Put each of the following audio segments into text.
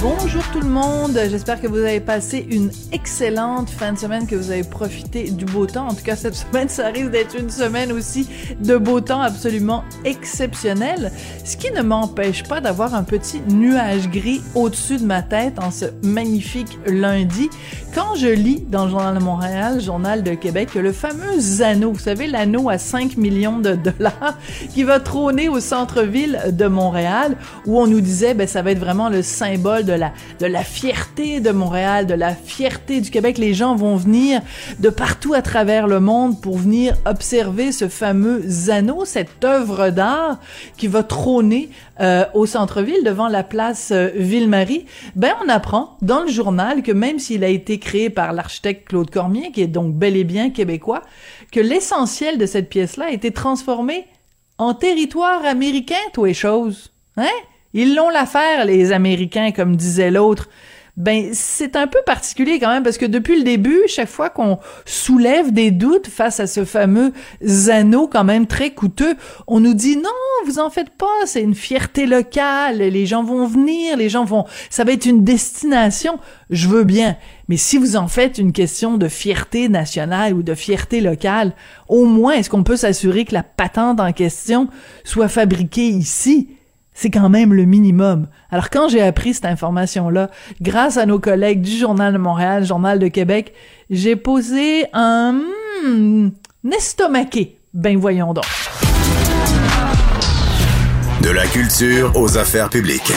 Bonjour tout le monde, j'espère que vous avez passé une excellente fin de semaine, que vous avez profité du beau temps. En tout cas, cette semaine, ça risque d'être une semaine aussi de beau temps absolument exceptionnel, ce qui ne m'empêche pas d'avoir un petit nuage gris au-dessus de ma tête en ce magnifique lundi. Quand je lis dans le Journal de Montréal, Journal de Québec, le fameux anneau, vous savez, l'anneau à 5 millions de dollars qui va trôner au centre-ville de Montréal, où on nous disait, ben, ça va être vraiment le symbole de la, de la fierté de Montréal, de la fierté du Québec. Les gens vont venir de partout à travers le monde pour venir observer ce fameux anneau, cette œuvre d'art qui va trôner euh, au centre-ville devant la place euh, Ville-Marie. Ben, on apprend dans le journal que même s'il a été créé par l'architecte Claude Cormier, qui est donc bel et bien québécois, que l'essentiel de cette pièce-là a été transformé en territoire américain, tous les choses. Hein? Ils l'ont l'affaire, les Américains, comme disait l'autre. Ben, c'est un peu particulier quand même parce que depuis le début, chaque fois qu'on soulève des doutes face à ce fameux anneau quand même très coûteux, on nous dit non, vous en faites pas, c'est une fierté locale, les gens vont venir, les gens vont, ça va être une destination. Je veux bien, mais si vous en faites une question de fierté nationale ou de fierté locale, au moins est-ce qu'on peut s'assurer que la patente en question soit fabriquée ici? C'est quand même le minimum. Alors quand j'ai appris cette information-là, grâce à nos collègues du Journal de Montréal, Journal de Québec, j'ai posé un, hmm, estomaqué. Ben voyons donc. De la culture aux affaires publiques.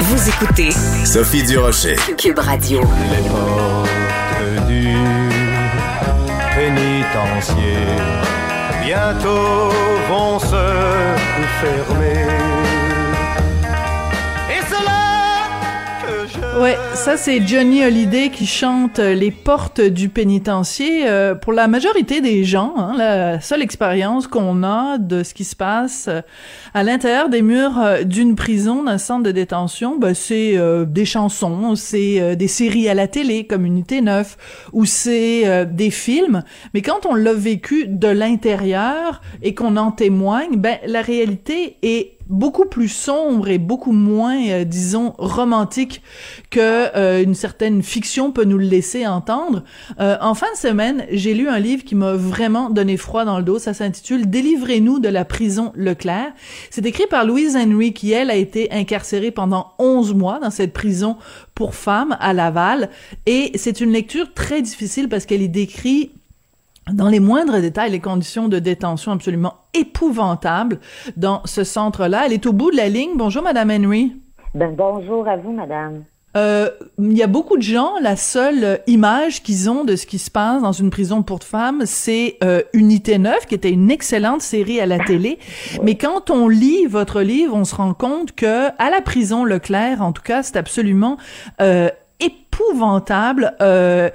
Vous écoutez Sophie Durocher. Cube Radio. Les portes du pénitencier bientôt vont se fermer. Ouais, ça c'est Johnny Hallyday qui chante Les portes du pénitencier. Euh, pour la majorité des gens, hein, la seule expérience qu'on a de ce qui se passe euh, à l'intérieur des murs euh, d'une prison, d'un centre de détention, ben, c'est euh, des chansons, c'est euh, des séries à la télé comme Unité 9, ou c'est des films. Mais quand on l'a vécu de l'intérieur et qu'on en témoigne, ben la réalité est beaucoup plus sombre et beaucoup moins, euh, disons, romantique que euh, une certaine fiction peut nous le laisser entendre. Euh, en fin de semaine, j'ai lu un livre qui m'a vraiment donné froid dans le dos. Ça s'intitule Délivrez-nous de la prison Leclerc. C'est écrit par Louise Henry qui, elle, a été incarcérée pendant 11 mois dans cette prison pour femmes à Laval. Et c'est une lecture très difficile parce qu'elle y décrit dans les moindres détails, les conditions de détention absolument épouvantables dans ce centre-là. Elle est au bout de la ligne. Bonjour, Madame Henry. Ben, bonjour à vous, madame. Euh, il y a beaucoup de gens, la seule image qu'ils ont de ce qui se passe dans une prison pour femmes, c'est euh, Unité 9, qui était une excellente série à la télé. Mais quand on lit votre livre, on se rend compte que à la prison Leclerc, en tout cas, c'est absolument euh, épouvantable. Euh,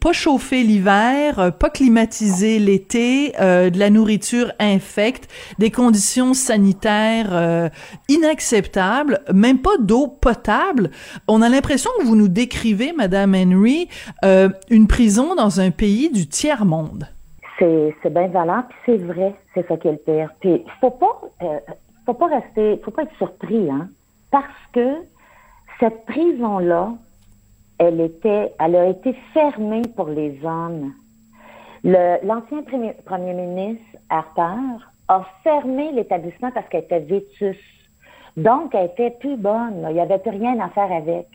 pas chauffé l'hiver, euh, pas climatisé l'été, euh, de la nourriture infecte, des conditions sanitaires euh, inacceptables, même pas d'eau potable. On a l'impression que vous nous décrivez, Madame Henry, euh, une prison dans un pays du tiers monde. C'est, bien valable, c'est vrai, c'est ça qui est le pire. Puis faut pas, euh, faut pas rester, faut pas être surpris, hein, parce que cette prison-là, elle était, elle a été fermée pour les hommes. L'ancien premier, premier ministre Harper a fermé l'établissement parce qu'elle était vétuste. Donc, elle était plus bonne. là. Il n'y avait plus rien à faire avec.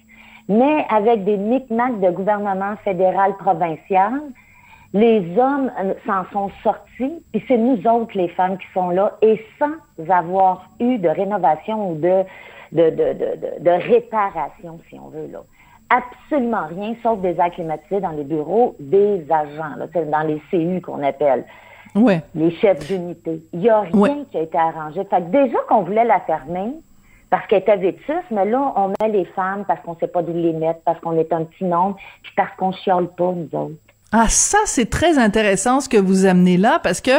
Mais avec des micmacs de gouvernement fédéral provincial, les hommes euh, s'en sont sortis, puis c'est nous autres, les femmes, qui sont là, et sans avoir eu de rénovation ou de, de, de, de, de réparation, si on veut, là. Absolument rien, sauf des airs climatisés dans les bureaux des agents, là, dans les CU qu'on appelle, Ouais. les chefs d'unité. Il n'y a rien Ouais. qui a été arrangé. Fait que déjà qu'on voulait la fermer, parce qu'elle était vétuste, mais là, on met les femmes parce qu'on ne sait pas d'où les mettre, parce qu'on est un petit nombre, puis parce qu'on chiale pas, nous autres. Ah, ça, c'est très intéressant ce que vous amenez là, parce que,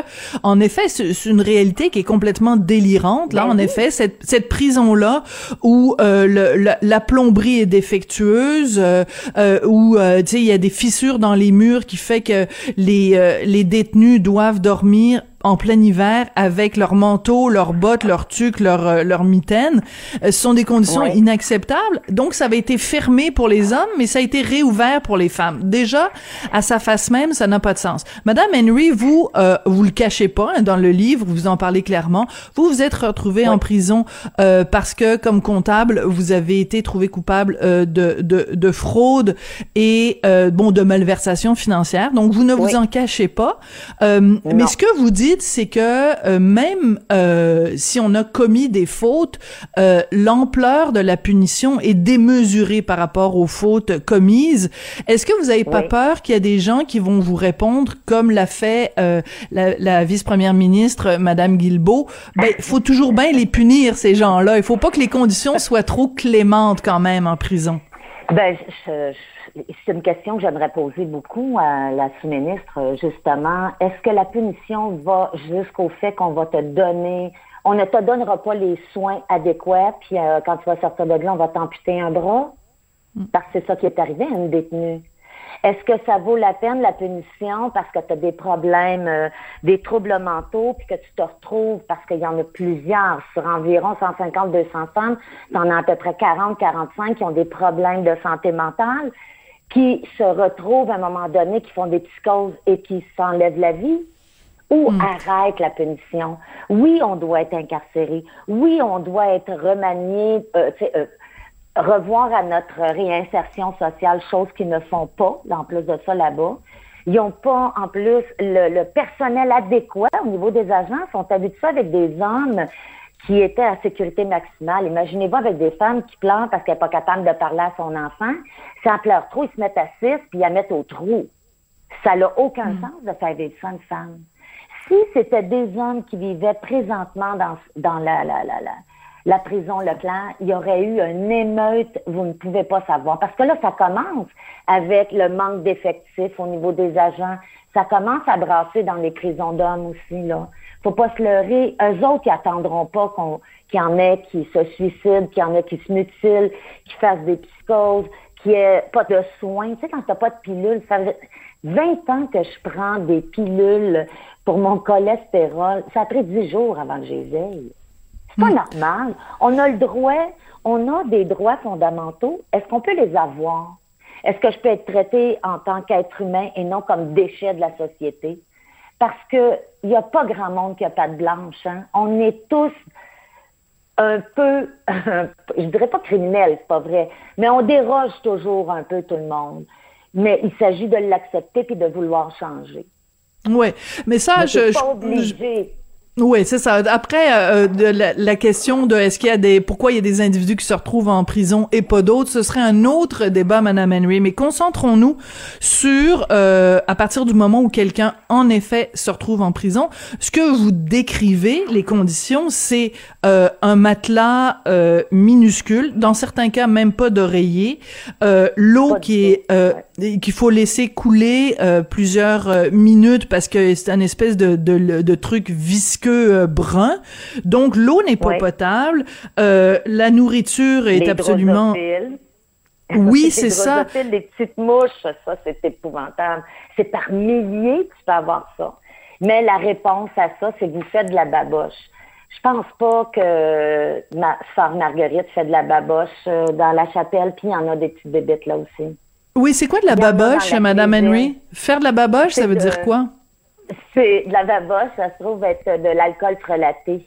en effet, c'est une réalité qui est complètement délirante. Là, Ben en oui. effet, cette, cette prison-là, où euh, le, la, la plomberie est défectueuse, euh, euh, où, euh, tu sais, il y a des fissures dans les murs qui fait que les, euh, les détenus doivent dormir en plein hiver avec leurs manteaux, leurs bottes, leurs tuques, leurs euh, leurs mitaines. Euh, ce sont des conditions Ouais. inacceptables. Donc ça avait été fermé pour les hommes, mais ça a été réouvert pour les femmes. Déjà à sa face même, ça n'a pas de sens. Madame Henry, vous euh, vous le cachez pas hein, dans le livre, vous en parlez clairement. Vous vous êtes retrouvée en prison euh, parce que comme comptable, vous avez été trouvé coupable euh, de, de de fraude et euh, bon de malversation financière. Donc vous ne vous en cachez pas. Euh, mais ce que vous dites, c'est que euh, même euh, si on a commis des fautes, euh, l'ampleur de la punition est démesurée par rapport aux fautes commises. Est-ce que vous avez pas peur qu'il y a des gens qui vont vous répondre, comme l'a fait euh, la, la vice-première ministre, Madame Guilbeault, ben faut toujours bien les punir ces gens-là. Il faut pas que les conditions soient trop clémentes quand même en prison. Ben, je- je- c'est une question que j'aimerais poser beaucoup à la sous-ministre, euh, justement. Est-ce que la punition va jusqu'au fait qu'on va te donner, on ne te donnera pas les soins adéquats, puis euh, quand tu vas sortir de là, on va t'amputer un bras? Parce que c'est ça qui est arrivé à une détenue. Est-ce que ça vaut la peine, la punition, parce que tu as des problèmes, euh, des troubles mentaux, puis que tu te retrouves, parce qu'il y en a plusieurs, sur environ 150-200 femmes, tu en as à peu près 40-45 qui ont des problèmes de santé mentale, qui se retrouvent à un moment donné, qui font des psychoses et qui s'enlèvent la vie? Ou arrête la punition. Oui, on doit être incarcéré. Oui, on doit être remanié, euh, euh, revoir à notre réinsertion sociale, chose qu'ils ne font pas, en plus de ça là-bas. Ils n'ont pas, en plus, le, le personnel adéquat au niveau des agents. Ils sont habitués avec des hommes qui étaient à sécurité maximale. Imaginez-vous avec des femmes qui pleurent parce qu'elle n'est pas capable de parler à son enfant. Si elle pleure trop, ils se mettent à six puis ils la mettent au trou. Ça n'a aucun sens de faire vivre ça une femme. Si c'était des hommes qui vivaient présentement dans, dans la, la, la, la, la prison Leclerc, il y aurait eu une émeute, vous ne pouvez pas savoir. Parce que là, ça commence avec le manque d'effectifs au niveau des agents. Ça commence à brasser dans les prisons d'hommes aussi, là. Faut pas se leurrer. Eux autres, ils attendront pas qu'on, qu'il y en ait qui se suicident, qu'il y en ait qui se mutilent, qui fassent des psychoses, qu'il n'y ait pas de soins. Tu sais, quand t'as pas de pilule, ça fait 20 ans que je prends des pilules pour mon cholestérol. Ça a pris 10 jours avant que j'éveille. C'est pas normal. On a le droit, on a des droits fondamentaux. Est-ce qu'on peut les avoir? Est-ce que je peux être traité en tant qu'être humain et non comme déchet de la société? Parce que il n'y a pas grand monde qui a pas de blanche. Hein? On est tous un peu, je dirais pas criminels, c'est pas vrai, mais on déroge toujours un peu tout le monde. Mais il s'agit de l'accepter puis de vouloir changer. Ouais, mais ça, Mais je, je- pas obligé. Oui, c'est ça. Après, euh, de la, la question de est-ce qu'il y a des pourquoi il y a des individus qui se retrouvent en prison et pas d'autres, ce serait un autre débat, Madame Henry. Mais concentrons-nous sur euh, à partir du moment où quelqu'un en effet se retrouve en prison, ce que vous décrivez, les conditions, c'est euh, un matelas euh, minuscule, dans certains cas même pas d'oreiller, euh, l'eau qui est euh, qu'il faut laisser couler euh, plusieurs euh, minutes parce que c'est un espèce de, de, de truc visqueux euh, brun. Donc l'eau n'est pas Ouais. potable. Euh, la nourriture est Les absolument... Oui, c'est ça. Les petites mouches, ça, c'est épouvantable. C'est par milliers que tu peux avoir ça. Mais la réponse à ça, c'est que vous faites de la baboche. Je pense pas que ma sœur Marguerite fait de la baboche dans la chapelle, puis il y en a des petites bébêtes là aussi. Oui, c'est quoi de la baboche, Madame. Henry? Faire de la baboche, ça veut de- dire quoi? C'est de la baboche, ça se trouve être de l'alcool frelaté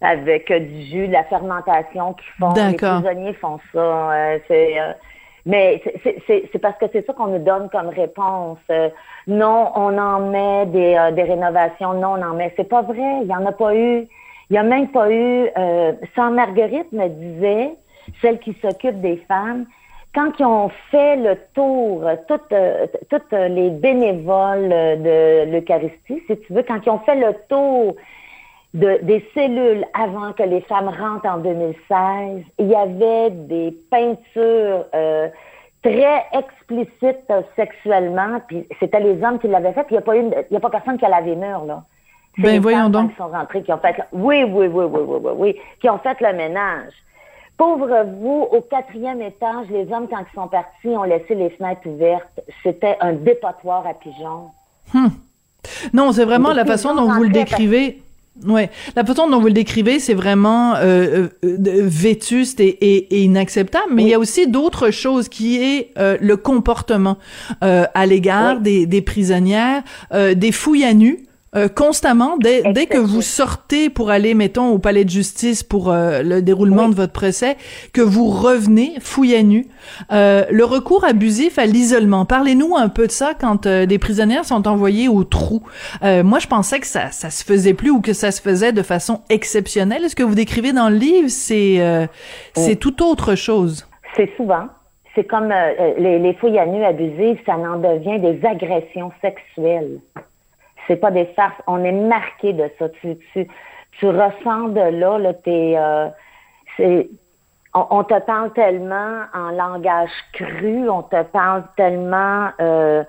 avec du jus, de la fermentation qu'ils font. Les prisonniers font ça. euh, c'est, euh, mais c'est- parce que c'est ça qu'on nous donne comme réponse. Euh, non, on en met des, euh, des rénovations. Non, on en met. C'est pas vrai. Il y en a pas eu. Il y a même pas eu. Euh, Sœur Marguerite me disait, celle qui s'occupe des femmes, quand ils ont fait le tour, toutes, euh, toutes les bénévoles de l'Eucharistie, si tu veux, quand ils ont fait le tour de, des cellules avant que les femmes rentrent en 2016, il y avait des peintures euh, très explicite euh, sexuellement, puis c'était les hommes qui l'avaient fait, puis il n'y a pas une, il y a pas personne qui a lavé mur, là. C'est Ben, les voyons femmes, donc. Qui sont rentrées, qui ont fait, oui, oui, oui, oui, oui, oui, oui, qui ont fait le ménage. Pauvre vous, au quatrième étage, les hommes, quand ils sont partis, ont laissé les fenêtres ouvertes. C'était un dépotoir à pigeons. Non, c'est vraiment la façon dont vous le rentraient décrivez. Ouais, la façon dont vous le décrivez, c'est vraiment euh, euh, vétuste et, et- et inacceptable. Mais il y a aussi d'autres choses qui est euh, le comportement euh, à l'égard Oui. des, des prisonnières, euh, des fouilles à nu. Euh, constamment, dès, dès que vous sortez pour aller, mettons, au palais de justice pour euh, le déroulement Oui. de votre procès, que vous revenez fouille à nu. Euh, le recours abusif à l'isolement. Parlez-nous un peu de ça quand des prisonnières sont envoyées au trou. Moi, je pensais que ça, ça se faisait plus ou que ça se faisait de façon exceptionnelle. Ce que vous décrivez dans le livre, c'est c'est tout autre chose? C'est souvent. C'est comme euh, les, les fouilles à nu abusives, ça en devient des agressions sexuelles. C'est pas des farces. On est marqué de ça. Tu, ressens de là, t'es, euh, on, te parle tellement en langage cru, on te parle tellement, euh,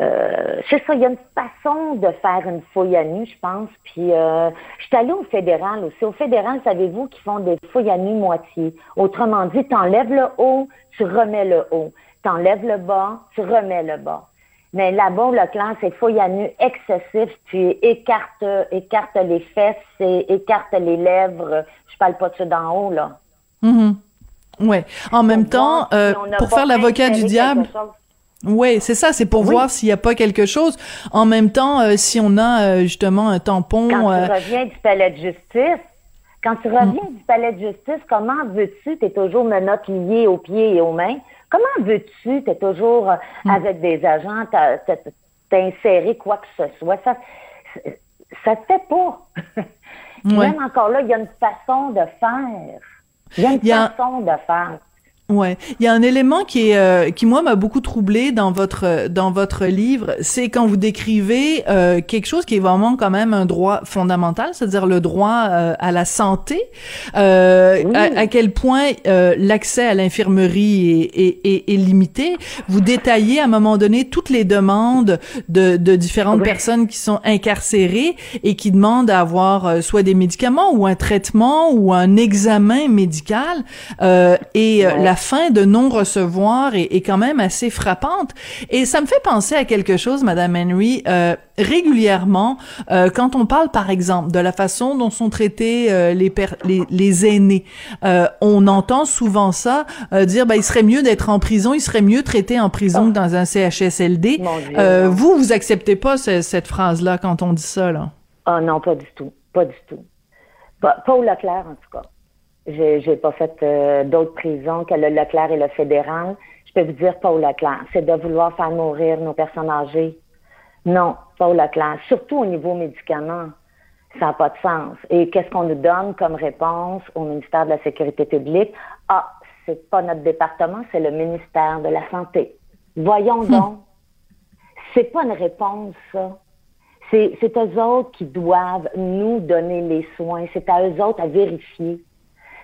euh, c'est ça, il y a une façon de faire une fouille à nu, je pense. Puis, je suis allée au fédéral aussi. Au fédéral, savez-vous qu'ils font des fouilles à nu moitié? Autrement dit, t'enlèves le haut, tu remets le haut. T'enlèves le bas, tu remets le bas. Mais là-bas, le clan, c'est fouille à nu excessif. Tu écartes, écartes les fesses et écartes les lèvres. Je parle pas de ceux d'en haut, là. Mhm. Ouais. En même temps, si euh, pour faire l'avocat du diable. Ouais, c'est ça, c'est pour Oui. voir s'il n'y a pas quelque chose. En même temps, euh, si on a euh, justement un tampon, Quand tu reviens du palais de justice, quand tu reviens du palais de justice, comment veux-tu, tu es toujours menottes liées aux pieds et aux mains, comment veux-tu, tu es toujours euh, avec des agents, t'as t'as- t'as inséré quoi que ce soit, ça ça te fait pas. Puis Ouais. Même encore là, il y a une façon de faire. Il y a une Il y a- façon de faire. Ouais, il y a un élément qui est euh, qui moi m'a beaucoup troublé dans votre dans votre livre, c'est quand vous décrivez euh, quelque chose qui est vraiment quand même un droit fondamental, c'est-à-dire le droit euh, à la santé, euh, Oui. à, à quel point euh, l'accès à l'infirmerie est, est, est, est limité. Vous détaillez à un moment donné toutes les demandes de, de différentes Oui. personnes qui sont incarcérées et qui demandent à avoir euh, soit des médicaments ou un traitement ou un examen médical euh, et Ouais. la fin de non-recevoir est, est quand même assez frappante. Et ça me fait penser à quelque chose, Madame Henry. Euh, régulièrement, euh, quand on parle, par exemple, de la façon dont sont traités euh, les, per- les, les aînés, euh, on entend souvent ça, euh, dire, bah, il serait mieux d'être en prison, il serait mieux traité en prison que dans un CHSLD. Dieu, Euh, vous, vous acceptez pas ce- cette phrase-là quand on dit ça, là? Ah non, pas du tout. Pas du tout. Pas, pas au Leclerc, en tout cas. J'ai, j'ai pas fait euh, d'autres prisons que le Leclerc et le fédéral. Je peux vous dire pas au Leclerc. C'est de vouloir faire mourir nos personnes âgées. Non, pas au Leclerc. Surtout au niveau médicaments. Ça n'a pas de sens. Et qu'est-ce qu'on nous donne comme réponse au ministère de la Sécurité publique? Ah, c'est pas notre département, c'est le ministère de la Santé. Voyons donc. C'est pas une réponse, ça. C'est, c'est eux autres qui doivent nous donner les soins. C'est à eux autres à vérifier.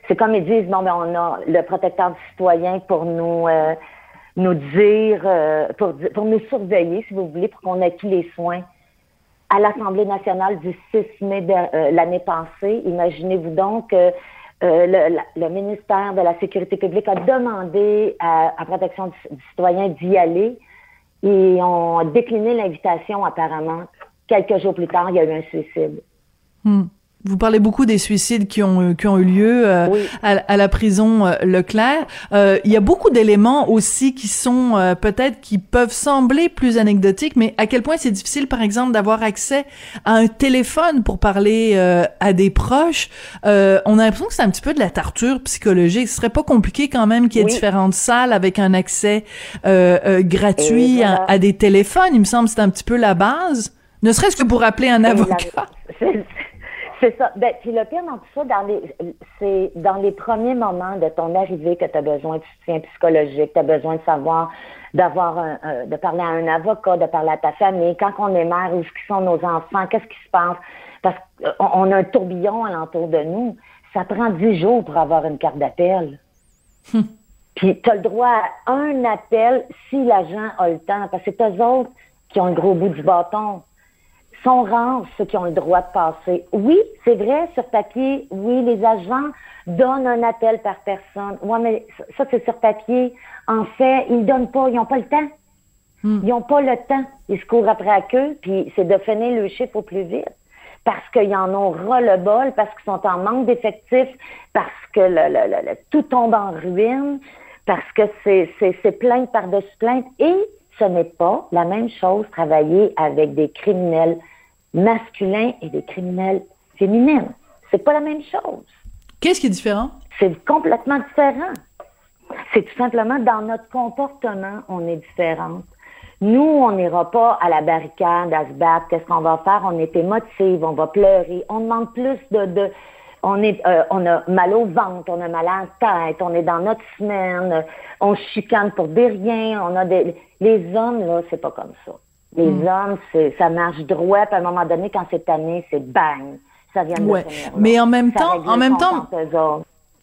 C'est comme ils disent, bon, ben, on a le protecteur du citoyen pour nous, euh, nous dire, euh, pour, nous surveiller, si vous voulez, pour qu'on ait les soins. À l'Assemblée nationale du 6 mai de euh, l'année passée, imaginez-vous donc que le, ministère de la Sécurité publique a demandé à, à Protection du, citoyen d'y aller et on a décliné l'invitation apparemment. Quelques jours plus tard, il y a eu un suicide. Hmm. Vous parlez beaucoup des suicides qui ont euh, qui ont eu lieu euh, Oui. à, à la prison euh, Leclerc. Euh, il y a beaucoup d'éléments aussi qui sont euh, peut-être qui peuvent sembler plus anecdotiques, mais à quel point c'est difficile, par exemple, d'avoir accès à un téléphone pour parler euh, à des proches. Euh, on a l'impression que c'est un petit peu de la torture psychologique. Ce serait pas compliqué quand même qu'il y ait Oui. différentes salles avec un accès euh, euh, gratuit voilà. à, à des téléphones. Il me semble que c'est un petit peu la base. Ne serait-ce que pour appeler un la- avocat. C'est ça. Ben, puis le pire dans tout ça, dans les, c'est dans les premiers moments de ton arrivée que tu as besoin de soutien psychologique, tu as besoin de savoir, d'avoir un, de parler à un avocat, de parler à ta famille. Quand on est mère, où sont nos enfants, qu'est-ce qui se passe? Parce qu'on on a un tourbillon alentour de nous. Ça prend dix jours pour avoir une carte d'appel. Puis tu as le droit à un appel si l'agent a le temps, parce que c'est eux autres qui ont le gros bout du bâton. Sont rares ceux qui ont le droit de passer. Oui, c'est vrai, sur papier, oui, les agents donnent un appel par personne. Oui, mais ça, c'est sur papier. En fait, ils ne donnent pas, ils n'ont pas le temps. Hmm. Ils n'ont pas le temps. Ils se courent après à queue, puis c'est de finir le chiffre au plus vite. Parce qu'ils en ont ras le bol, parce qu'ils sont en manque d'effectifs, parce que le, le- le- le- tout tombe en ruine, parce que c'est, c'est, c'est plainte par-dessus plainte. Et ce n'est pas la même chose travailler avec des criminels masculins et des criminels féminines. C'est pas la même chose. Qu'est-ce qui est différent? C'est complètement différent. C'est tout simplement dans notre comportement, on est différente. Nous, on n'ira pas à la barricade à se battre. Qu'est-ce qu'on va faire? On est émotive, on va pleurer. On demande plus de, de on est, euh, on a mal au ventre, on a mal à la tête, on est dans notre semaine, on chicane pour des riens, on a des, les hommes, là, c'est pas comme ça. Les hommes, c'est, ça marche droit, puis à un moment donné, quand c'est tanné, c'est bang. Ça vient de Ouais. Mais en même Ça temps- en même temps-.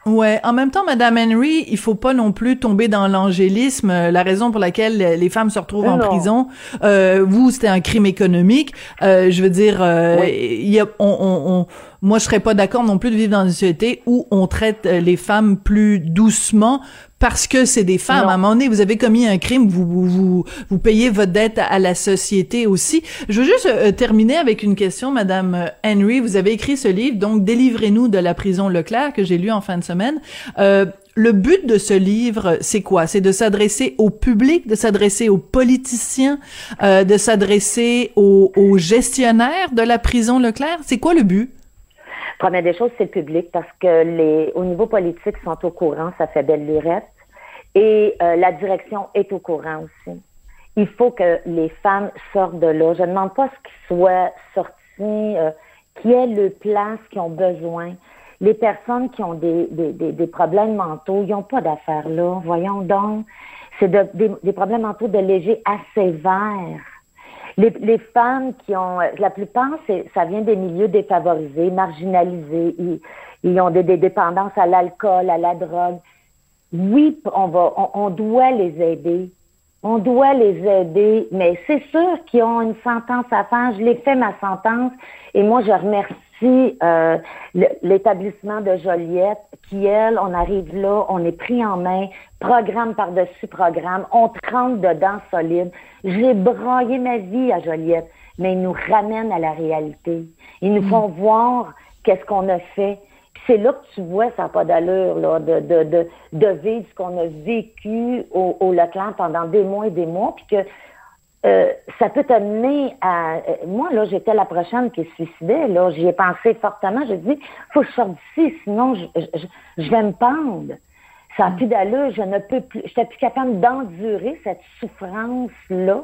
Ouais, en même temps, Madame Henry, il faut pas non plus tomber dans l'angélisme. Euh, La raison pour laquelle les femmes se retrouvent en prison, euh, vous, c'était un crime économique. Euh, je veux dire, euh, Oui. y a, on, on, on- moi, je serais pas d'accord non plus de vivre dans une société où on traite euh, les femmes plus doucement parce que c'est des femmes. Non. À un moment donné, vous avez commis un crime, vous vous, vous, vous payez votre dette à, à la société aussi. Je veux juste euh, terminer avec une question, Madame euh, Henry. Vous avez écrit ce livre, donc Délivrez-nous de la prison Leclerc, que j'ai lu en fin de semaine. Euh, le but de ce livre, c'est quoi? C'est de s'adresser au public, de s'adresser aux politiciens, euh, de s'adresser aux, aux gestionnaires de la prison Leclerc? C'est quoi le but? Première des choses, c'est le public parce que les, au niveau politique, sont au courant, ça fait belle lurette. Et euh, la direction est au courant aussi. Il faut que les femmes sortent de là. Je ne demande pas ce qu'ils soient sortis, euh, qui est le place qu'ils ont besoin. Les personnes qui ont des, des, des, des problèmes mentaux, ils n'ont pas d'affaires là. Voyons donc. C'est de- des, problèmes mentaux de léger à sévères. Les, femmes qui ont, la plupart, ça vient des milieux défavorisés, marginalisés. Ils, ont des, dépendances à l'alcool, à la drogue. Oui, on va, on doit les aider. On doit les aider, mais c'est sûr qu'ils ont une sentence à faire. Je l'ai fait ma sentence et moi je remercie euh, le- l'établissement de Joliette qui, elle, on arrive là, on est pris en main, programme par-dessus programme, on trempe dedans solide. J'ai broyé ma vie à Joliette, mais ils nous ramènent à la réalité. Ils nous font voir qu'est-ce qu'on a fait. C'est là que tu vois, ça n'a pas d'allure, là, de, de, de, de vivre ce qu'on a vécu au, au Leclerc pendant des mois et des mois, puis que euh, ça peut t'amener à... euh, moi, là, j'étais la prochaine qui se suicidait, là. J'y ai pensé fortement. J'ai dit, faut que je sorte d'ici, sinon je, je, je vais me pendre. Ça n'a plus d'allure. Je ne peux plus... Je n'étais plus capable d'endurer cette souffrance-là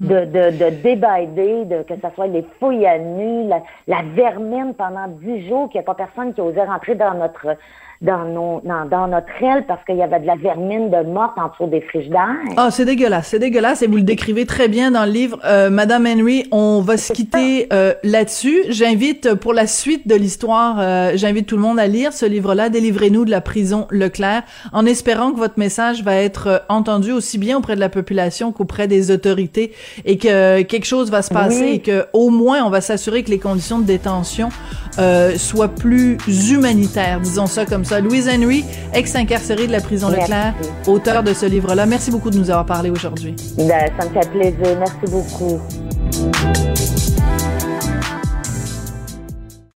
de, de, de débider, de, que ce soit les fouilles à nu, la, la vermine pendant dix jours, qu'il n'y a pas personne qui osait rentrer dans notre dans nos dans, dans notre aile parce qu'il y avait de la vermine de morte en dessous des frigidaires. Ah, c'est dégueulasse, c'est dégueulasse et vous le décrivez très bien dans le livre. Euh, Madame Henry, on va se quitter euh, là-dessus. J'invite euh, pour la suite de l'histoire, euh, j'invite tout le monde à lire ce livre-là, Délivrez-nous de la prison Leclerc, en espérant que votre message va être euh, entendu aussi bien auprès de la population qu'auprès des autorités et que quelque chose va se passer Oui. et que au moins on va s'assurer que les conditions de détention euh, soient plus humanitaires, disons ça comme ça. Louise Henry, ex-incarcérée de la prison Merci. Leclerc, auteur de ce livre-là. Merci beaucoup de nous avoir parlé aujourd'hui. Ben, ça me fait plaisir. Merci beaucoup.